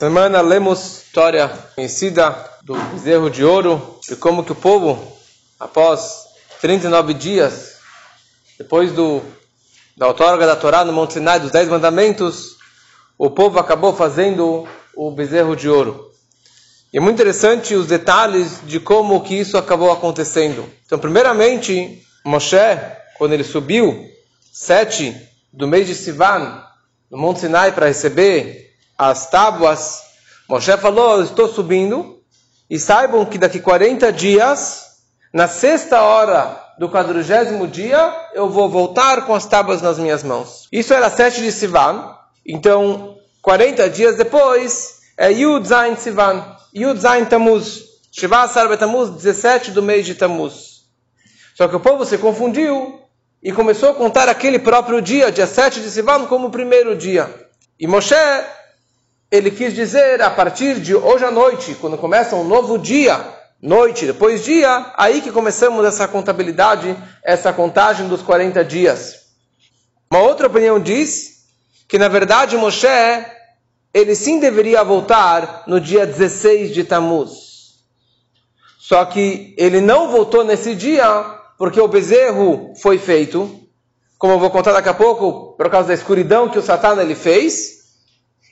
Semana lemos história conhecida do bezerro de ouro e como que o povo, após 39 dias, depois do, da outorga da Torá no Monte Sinai, dos Dez Mandamentos, o povo acabou fazendo o bezerro de ouro. E é muito interessante os detalhes de como que isso acabou acontecendo. Então, primeiramente, Moshe, quando ele subiu, sete do mês de Sivan, no Monte Sinai, para receber as tábuas, Moshe falou, estou subindo, e saibam que daqui 40 dias, na sexta hora do quadrigésimo dia, eu vou voltar com as tábuas nas minhas mãos. Isso era sete de Sivan, então, 40 dias depois, é Yud Zain Sivan. Yud Zain Tamuz. Shiva Asar Betamuz, 17 do mês de Tamuz. Só que o povo se confundiu e começou a contar aquele próprio dia, dia 7 de Sivan, como o primeiro dia. E Moshe, ele quis dizer, a partir de hoje à noite, quando começa um novo dia, noite, depois dia, aí que começamos essa contabilidade, essa contagem dos 40 dias. Uma outra opinião diz que, na verdade, Moshe ele sim deveria voltar no dia 16 de Tammuz. Só que ele não voltou nesse dia porque o bezerro foi feito, como eu vou contar daqui a pouco, por causa da escuridão que o Satã ele fez.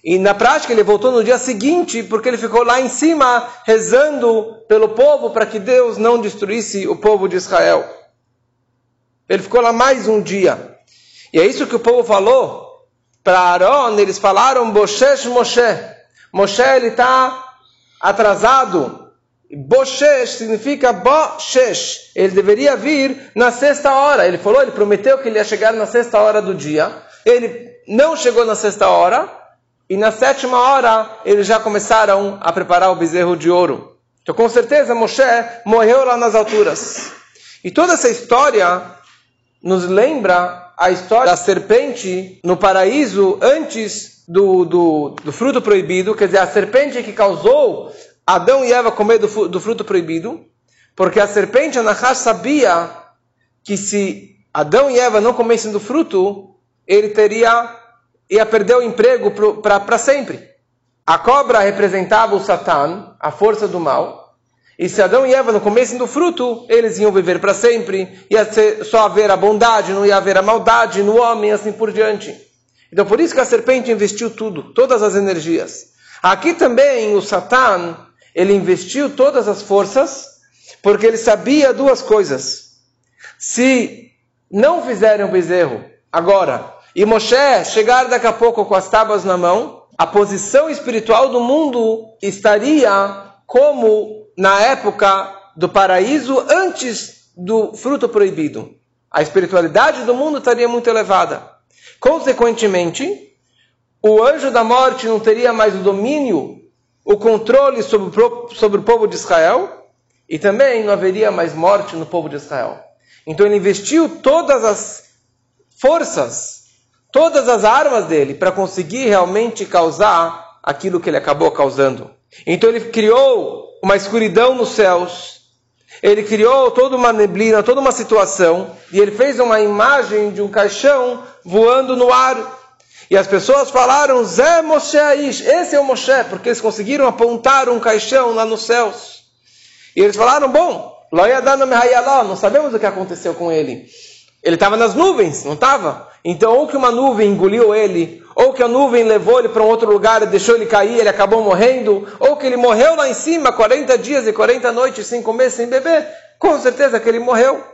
E na prática ele voltou no dia seguinte porque ele ficou lá em cima rezando pelo povo para que Deus não destruísse o povo de Israel. Ele ficou lá mais um dia. E é isso que o povo falou para Aaron, eles falaram Boshesh Moshe. Moshe ele está atrasado. Boshesh significa Boshesh. Ele deveria vir na sexta hora. Ele falou, ele prometeu que ele ia chegar na sexta hora do dia. Ele não chegou na sexta hora. E na sétima hora, eles já começaram a preparar o bezerro de ouro. Então, com certeza, Moshe morreu lá nas alturas. E toda essa história nos lembra a história da serpente no paraíso antes do, do, do fruto proibido, quer dizer, a serpente que causou Adão e Eva comer do, do fruto proibido, porque a serpente, Anahash, sabia que se Adão e Eva não comessem do fruto, ele teria ia perder o emprego para sempre. A cobra representava o Satã, a força do mal, e se Adão e Eva não comessem do fruto, eles iam viver para sempre, ia ser só haver a bondade, não ia haver a maldade no homem, assim por diante. Então por isso que a serpente investiu tudo, todas as energias. Aqui também o Satã, ele investiu todas as forças, porque ele sabia duas coisas. Se não fizerem o bezerro agora, e Moshe chegar daqui a pouco com as tábuas na mão, a posição espiritual do mundo estaria como na época do paraíso antes do fruto proibido. A espiritualidade do mundo estaria muito elevada. Consequentemente, o anjo da morte não teria mais o domínio, o controle sobre sobre o povo de Israel, e também não haveria mais morte no povo de Israel. Então ele investiu todas as forças, todas as armas dele para conseguir realmente causar aquilo que ele acabou causando. Então ele criou uma escuridão nos céus. Ele criou toda uma neblina, toda uma situação, e ele fez uma imagem de um caixão voando no ar. E as pessoas falaram, Zé Moshe Aish, esse é o Moshe, porque eles conseguiram apontar um caixão lá nos céus. E eles falaram, bom, não sabemos o que aconteceu com ele. Ele estava nas nuvens, não estava? Então, ou que uma nuvem engoliu ele, ou que a nuvem levou ele para um outro lugar e deixou ele cair, ele acabou morrendo, ou que ele morreu lá em cima 40 dias e 40 noites sem comer, sem beber, com certeza que ele morreu.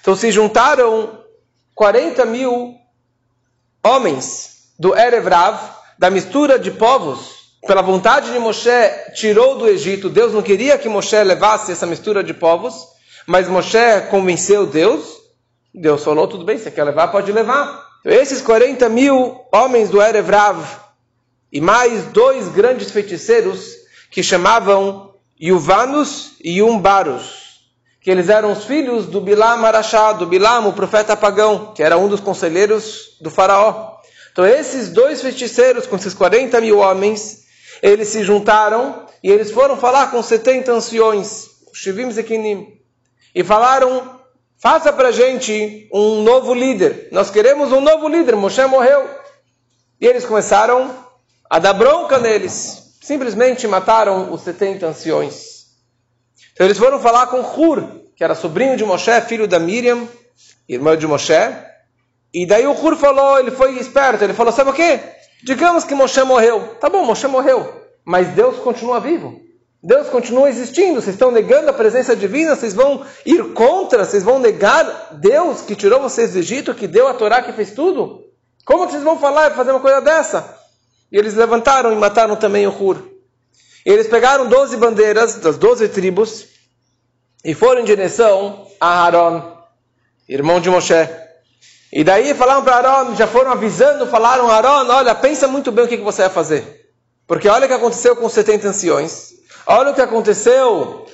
Então se juntaram 40 mil homens do Erevrav, da mistura de povos, pela vontade de Moshe, tirou do Egito. Deus não queria que Moshe levasse essa mistura de povos, mas Moshe convenceu Deus Deus falou, tudo bem, você quer levar, pode levar. Então, esses 40 mil homens do Erevrav e mais dois grandes feiticeiros que chamavam Yuvanus e Yumbarus, que eles eram os filhos do Bilam Arashá, do Bilam, o profeta pagão, que era um dos conselheiros do faraó. Então esses dois feiticeiros, com esses 40 mil homens, eles se juntaram e eles foram falar com 70 anciões, Shivim Zekinim, e falaram Faça para gente um novo líder. Nós queremos um novo líder. Moshe morreu. E eles começaram a dar bronca neles. Simplesmente mataram os 70 anciões. Então eles foram falar com Hur, que era sobrinho de Moshe, filho da Miriam, irmã de Moshe. E daí o Hur falou, ele foi esperto, ele falou, sabe o quê? Digamos que Moshe morreu. Tá bom, Moshe morreu. Mas Deus continua vivo. Deus continua existindo. Vocês estão negando a presença divina, vocês vão ir contra, vocês vão negar Deus que tirou vocês do Egito, que deu a Torá, que fez tudo? Como que vocês vão falar e fazer uma coisa dessa? E eles levantaram e mataram também o Hur. E eles pegaram 12 bandeiras das 12 tribos e foram em direção a Aaron, irmão de Moshe. E daí falaram para Aaron, já foram avisando, falaram, Aaron, olha, pensa muito bem o que você vai fazer. Porque olha o que aconteceu com os 70 anciões. Olha o que aconteceu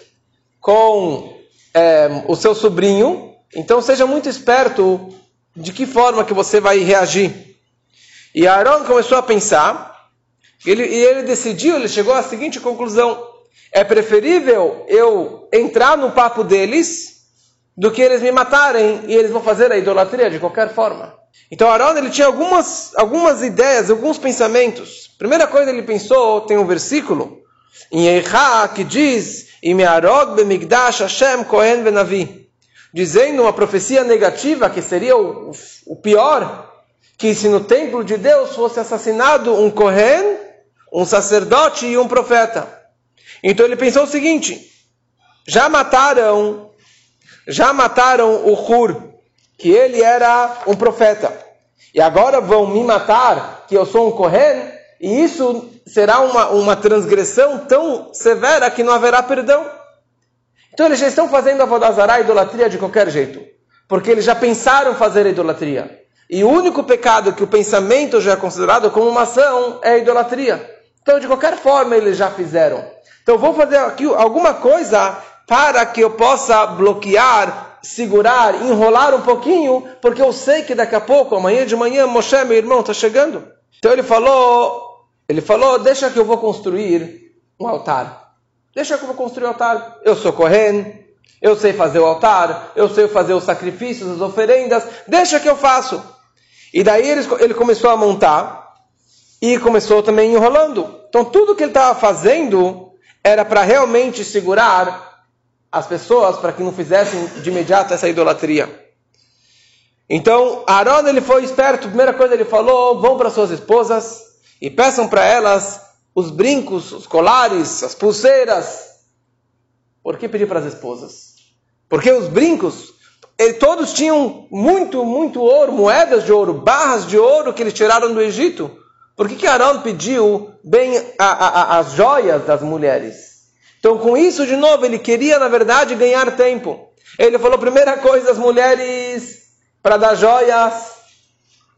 com é, o seu sobrinho. Então seja muito esperto de que forma que você vai reagir. E Aaron começou a pensar, ele, e ele decidiu, ele chegou à seguinte conclusão: é preferível eu entrar no papo deles do que eles me matarem e eles vão fazer a idolatria de qualquer forma. Então Aaron ele tinha algumas, algumas ideias, alguns pensamentos. Primeira coisa ele pensou, tem um versículo em Eichá, que diz, dizendo uma profecia negativa, que seria o, o pior, que se no templo de Deus fosse assassinado um Kohen, um sacerdote e um profeta. Então ele pensou o seguinte, já mataram, já mataram o Hur, que ele era um profeta, e agora vão me matar, que eu sou um Kohen, e isso será uma, uma transgressão tão severa que não haverá perdão. Então eles já estão fazendo a Vodazará, a idolatria, de qualquer jeito. Porque eles já pensaram fazer a idolatria. E o único pecado que o pensamento já é considerado como uma ação é a idolatria. Então, de qualquer forma, eles já fizeram. Então, vou fazer aqui alguma coisa para que eu possa bloquear, segurar, enrolar um pouquinho, porque eu sei que daqui a pouco, amanhã de manhã, Moshe, meu irmão, está chegando. Então ele falou, ele falou: Deixa que eu vou construir um altar. Deixa que eu vou construir um altar. Eu sou Kohen, eu sei fazer o altar, eu sei fazer os sacrifícios, as oferendas. Deixa que eu faço. E daí ele, ele começou a montar e começou também enrolando. Então tudo que ele estava fazendo era para realmente segurar as pessoas para que não fizessem de imediato essa idolatria. Então, Aaron ele foi esperto. primeira coisa ele falou: vão para suas esposas e peçam para elas os brincos, os colares, as pulseiras. Por que pedir para as esposas? Porque os brincos, todos tinham muito, muito ouro, moedas de ouro, barras de ouro que eles tiraram do Egito. Por que, que Arão pediu bem a, a, a, as joias das mulheres? Então, com isso, de novo, ele queria, na verdade, ganhar tempo. Ele falou: primeira coisa, as mulheres, para dar joias,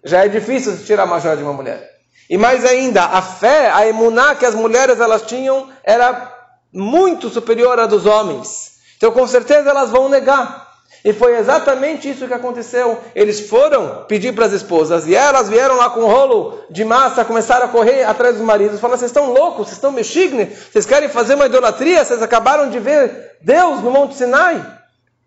já é difícil tirar uma joia de uma mulher. E mais ainda, a fé, a emuná que as mulheres elas tinham era muito superior à dos homens. Então, com certeza, elas vão negar. E foi exatamente isso que aconteceu. Eles foram pedir para as esposas e elas vieram lá com um rolo de massa, começaram a correr atrás dos maridos. Falaram: vocês estão loucos, vocês estão mexignes, vocês querem fazer uma idolatria, vocês acabaram de ver Deus no Monte Sinai.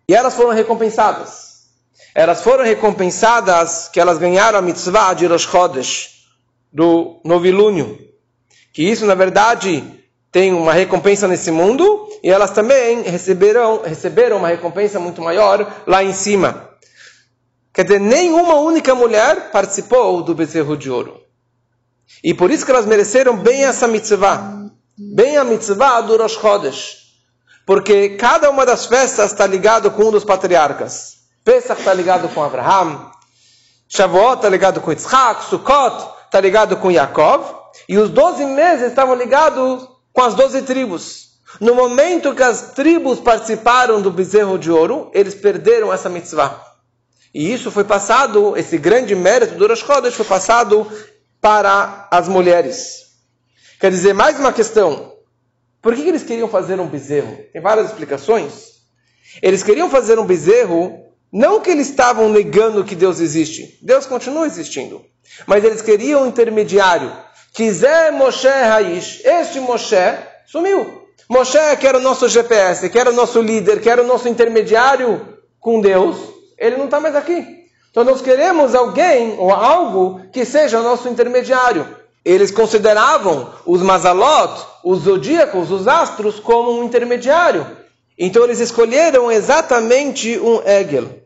E elas foram recompensadas. Elas foram recompensadas que elas ganharam a mitzvah de Rosh Chodesh do novilúnio. Que isso, na verdade, tem uma recompensa nesse mundo e elas também receberão, receberam uma recompensa muito maior lá em cima. Quer dizer, nenhuma única mulher participou do bezerro de ouro. E por isso que elas mereceram bem essa mitzvah. Bem a mitzvah do Rosh Chodesh. Porque cada uma das festas está ligado com um dos patriarcas. Pesach está ligado com Abraham. Shavuot está ligado com Yitzhak. Sukkot está ligado com Yaakov, e os doze meses estavam ligados com as doze tribos. No momento que as tribos participaram do bezerro de ouro, eles perderam essa mitzvah. E isso foi passado, esse grande mérito do Rosh Chodesh foi passado para as mulheres. Quer dizer, mais uma questão. Por que eles queriam fazer um bezerro? Tem várias explicações. Eles queriam fazer um bezerro, não que eles estavam negando que Deus existe. Deus continua existindo. Mas eles queriam um intermediário. Quiser Moshe Raish. Este Moshe sumiu. Moshe, que era o nosso GPS, que era o nosso líder, que era o nosso intermediário com Deus, ele não está mais aqui. Então nós queremos alguém ou algo que seja o nosso intermediário. eles consideravam os Mazalot, os zodíacos, os astros, como um intermediário. Então eles escolheram exatamente um Egel.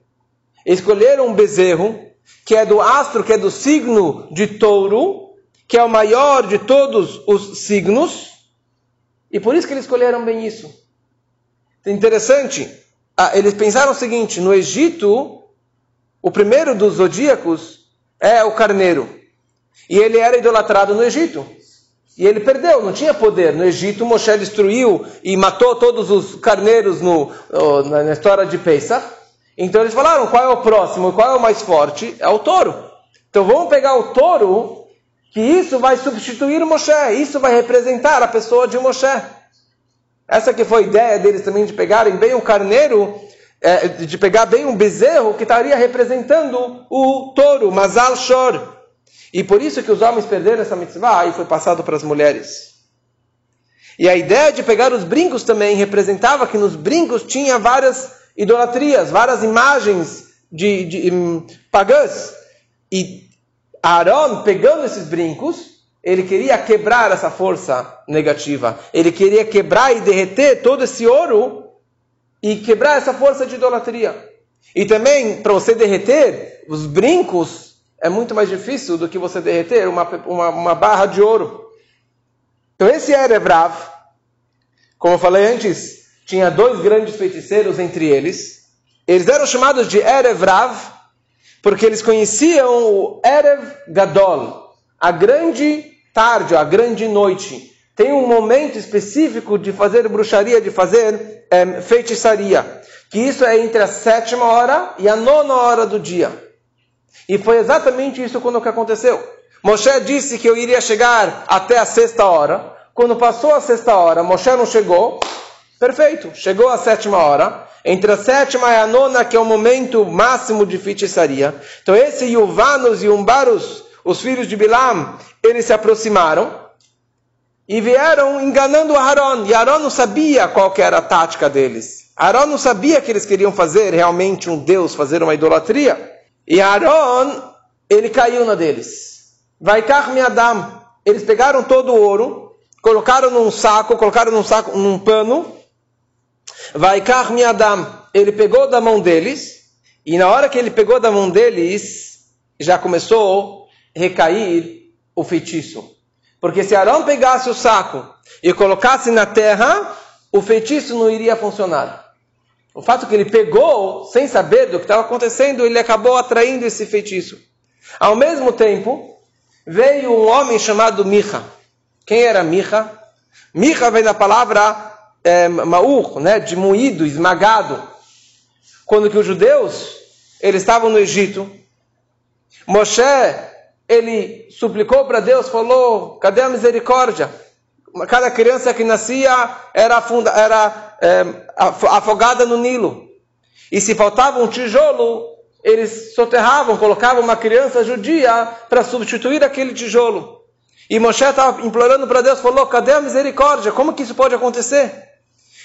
Escolheram um bezerro, que é do astro, que é do signo de touro, que é o maior de todos os signos, e por isso que eles escolheram bem isso. Interessante, ah, eles pensaram o seguinte: no Egito, o primeiro dos zodíacos é o carneiro. E ele era idolatrado no Egito. E ele perdeu, não tinha poder. No Egito, Moshe destruiu e matou todos os carneiros no, na história de Pesach. Então eles falaram: qual é o próximo? Qual é o mais forte? É o touro. Então vamos pegar o touro, que isso vai substituir o Moshe. Isso vai representar a pessoa de Moshe. Essa que foi a ideia deles também de pegarem bem o carneiro, é, de pegar bem um bezerro que estaria representando o touro, Mazal Shor. E por isso que os homens perderam essa mitzvah e foi passado para as mulheres. E a ideia de pegar os brincos também representava que nos brincos tinha várias idolatrias, várias imagens de, de pagãs. E Aaron, pegando esses brincos, ele queria quebrar essa força negativa. Ele queria quebrar e derreter todo esse ouro e quebrar essa força de idolatria. E também, para você derreter os brincos, é muito mais difícil do que você derreter uma, uma, uma barra de ouro. Então, esse Erev como eu falei antes, tinha dois grandes feiticeiros entre eles. Eles eram chamados de Erev porque eles conheciam o Erev Gadol, a grande tarde, a grande noite. Tem um momento específico de fazer bruxaria, de fazer é, feitiçaria. Que isso é entre a sétima hora e a nona hora do dia. E foi exatamente isso quando que aconteceu. Moshe disse que eu iria chegar até a sexta hora. Quando passou a sexta hora, Moshe não chegou. Perfeito, chegou a sétima hora. Entre a sétima e a nona, que é o momento máximo de feitiçaria. Então, esse Yuvanos e Umbarus, os filhos de Bilam, eles se aproximaram e vieram enganando Aaron. E Aaron não sabia qual era a tática deles. Aaron não sabia que eles queriam fazer realmente um Deus, fazer uma idolatria. E Aaron, ele caiu na deles. Vai Carme Adam. Eles pegaram todo o ouro, colocaram num saco, colocaram num saco, num pano. Vai Carme Adam. Ele pegou da mão deles, e na hora que ele pegou da mão deles, já começou a recair o feitiço. Porque se Arão pegasse o saco e colocasse na terra, o feitiço não iria funcionar. O fato que ele pegou, sem saber do que estava acontecendo, ele acabou atraindo esse feitiço. Ao mesmo tempo, veio um homem chamado Micha. Quem era Micha? Micha vem da palavra é, maur, né, de moído, esmagado. Quando que os judeus eles estavam no Egito, Moshe ele suplicou para Deus, falou: cadê a misericórdia? Cada criança que nascia era, afunda, era é, afogada no Nilo. E se faltava um tijolo, eles soterravam, colocavam uma criança judia para substituir aquele tijolo. E Moshe estava implorando para Deus, falou: cadê a misericórdia? Como que isso pode acontecer?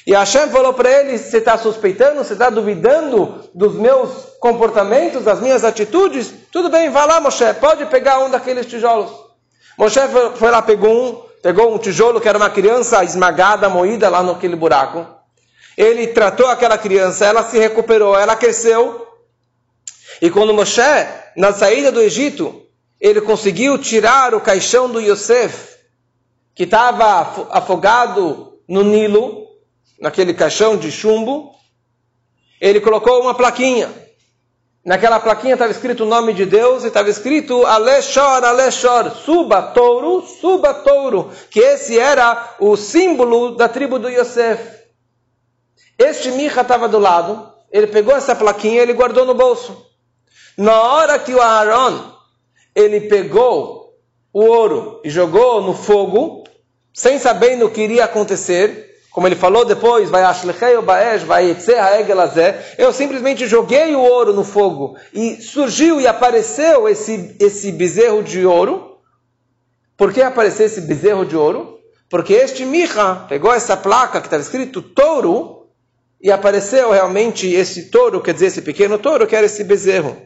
E Hashem falou para ele: Você está suspeitando, você está duvidando dos meus comportamentos, das minhas atitudes? Tudo bem, vai lá, Moshe, pode pegar um daqueles tijolos. Moshe foi lá, pegou um, pegou um tijolo que era uma criança esmagada, moída lá naquele buraco. Ele tratou aquela criança, ela se recuperou, ela cresceu. E quando Moshe, na saída do Egito, ele conseguiu tirar o caixão do Yosef, que estava afogado no Nilo, naquele caixão de chumbo, ele colocou uma plaquinha. Naquela plaquinha estava escrito o nome de Deus e estava escrito Aleshor, Aleshor, suba touro, suba touro, que esse era o símbolo da tribo do Yosef. Este Micha estava do lado, ele pegou essa plaquinha e ele guardou no bolso. Na hora que o Aaron, ele pegou o ouro e jogou no fogo, sem saber o que iria acontecer, como ele falou depois, vai vai eu simplesmente joguei o ouro no fogo e surgiu e apareceu esse, esse bezerro de ouro. Por que apareceu esse bezerro de ouro? Porque este Micha pegou essa placa que estava escrito touro e apareceu realmente esse touro, quer dizer, esse pequeno touro, que era esse bezerro.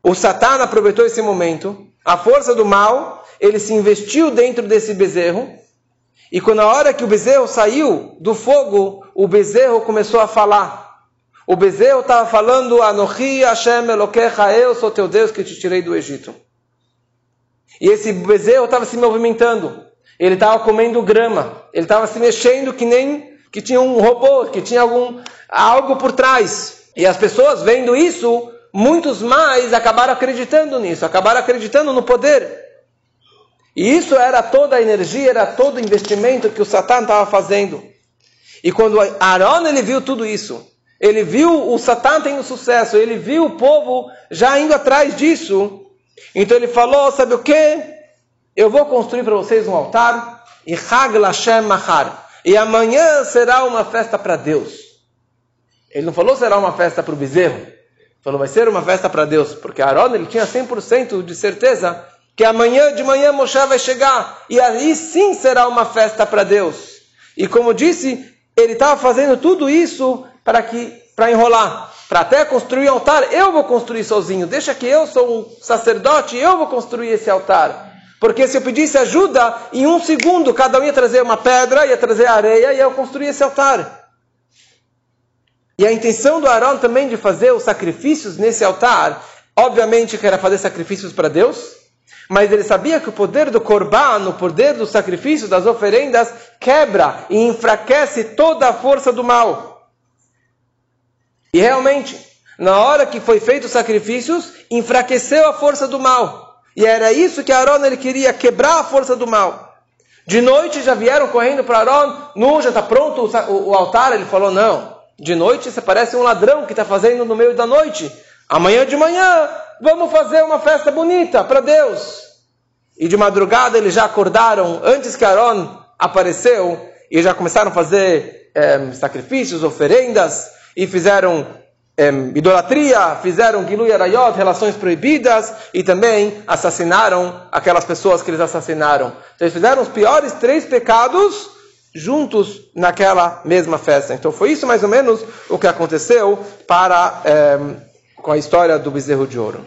O Satã aproveitou esse momento, a força do mal, ele se investiu dentro desse bezerro. E quando a hora que o bezerro saiu do fogo, o bezerro começou a falar. O bezerro estava falando, Anohi Hashem Elokecha, eu sou teu Deus que te tirei do Egito. E esse bezerro estava se movimentando. Ele estava comendo grama. Ele estava se mexendo que nem que tinha um robô, que tinha algum algo por trás. E as pessoas vendo isso, muitos mais acabaram acreditando nisso, acabaram acreditando no poder. E isso era toda a energia, era todo o investimento que o Satã estava fazendo. E quando Aaron ele viu tudo isso, ele viu o Satã tendo sucesso, ele viu o povo já indo atrás disso, então ele falou, sabe o que? Eu vou construir para vocês um altar, e Hag Lashem Mahar. E amanhã será uma festa para Deus. Ele não falou será uma festa para o bezerro. Falou vai ser uma festa para Deus. Porque Aaron ele tinha 100% de certeza que amanhã de manhã Moshe vai chegar. E aí sim será uma festa para Deus. E como disse, ele estava fazendo tudo isso para que para enrolar. Para até construir altar, eu vou construir sozinho. Deixa que eu sou um sacerdote, eu vou construir esse altar. Porque se eu pedisse ajuda, em um segundo cada um ia trazer uma pedra, ia trazer areia e eu construir esse altar. E a intenção do Arão também de fazer os sacrifícios nesse altar, obviamente que era fazer sacrifícios para Deus, mas ele sabia que o poder do corban, o poder do sacrifício, das oferendas, quebra e enfraquece toda a força do mal. E realmente, na hora que foi feito os sacrifícios, enfraqueceu a força do mal. E era isso que Aaron ele queria, quebrar a força do mal. De noite já vieram correndo para Aaron, nu, já está pronto o, o, altar. Ele falou, não, de noite você parece um ladrão que está fazendo no meio da noite. Amanhã de manhã, vamos fazer uma festa bonita para Deus. E de madrugada eles já acordaram, antes que Aaron apareceu, e já começaram a fazer é, sacrifícios, oferendas, e fizeram idolatria, fizeram Gilu Arayot, relações proibidas, e também assassinaram aquelas pessoas que eles assassinaram. Então eles fizeram os piores três pecados juntos naquela mesma festa. Então foi isso mais ou menos o que aconteceu para com a história do bezerro de ouro.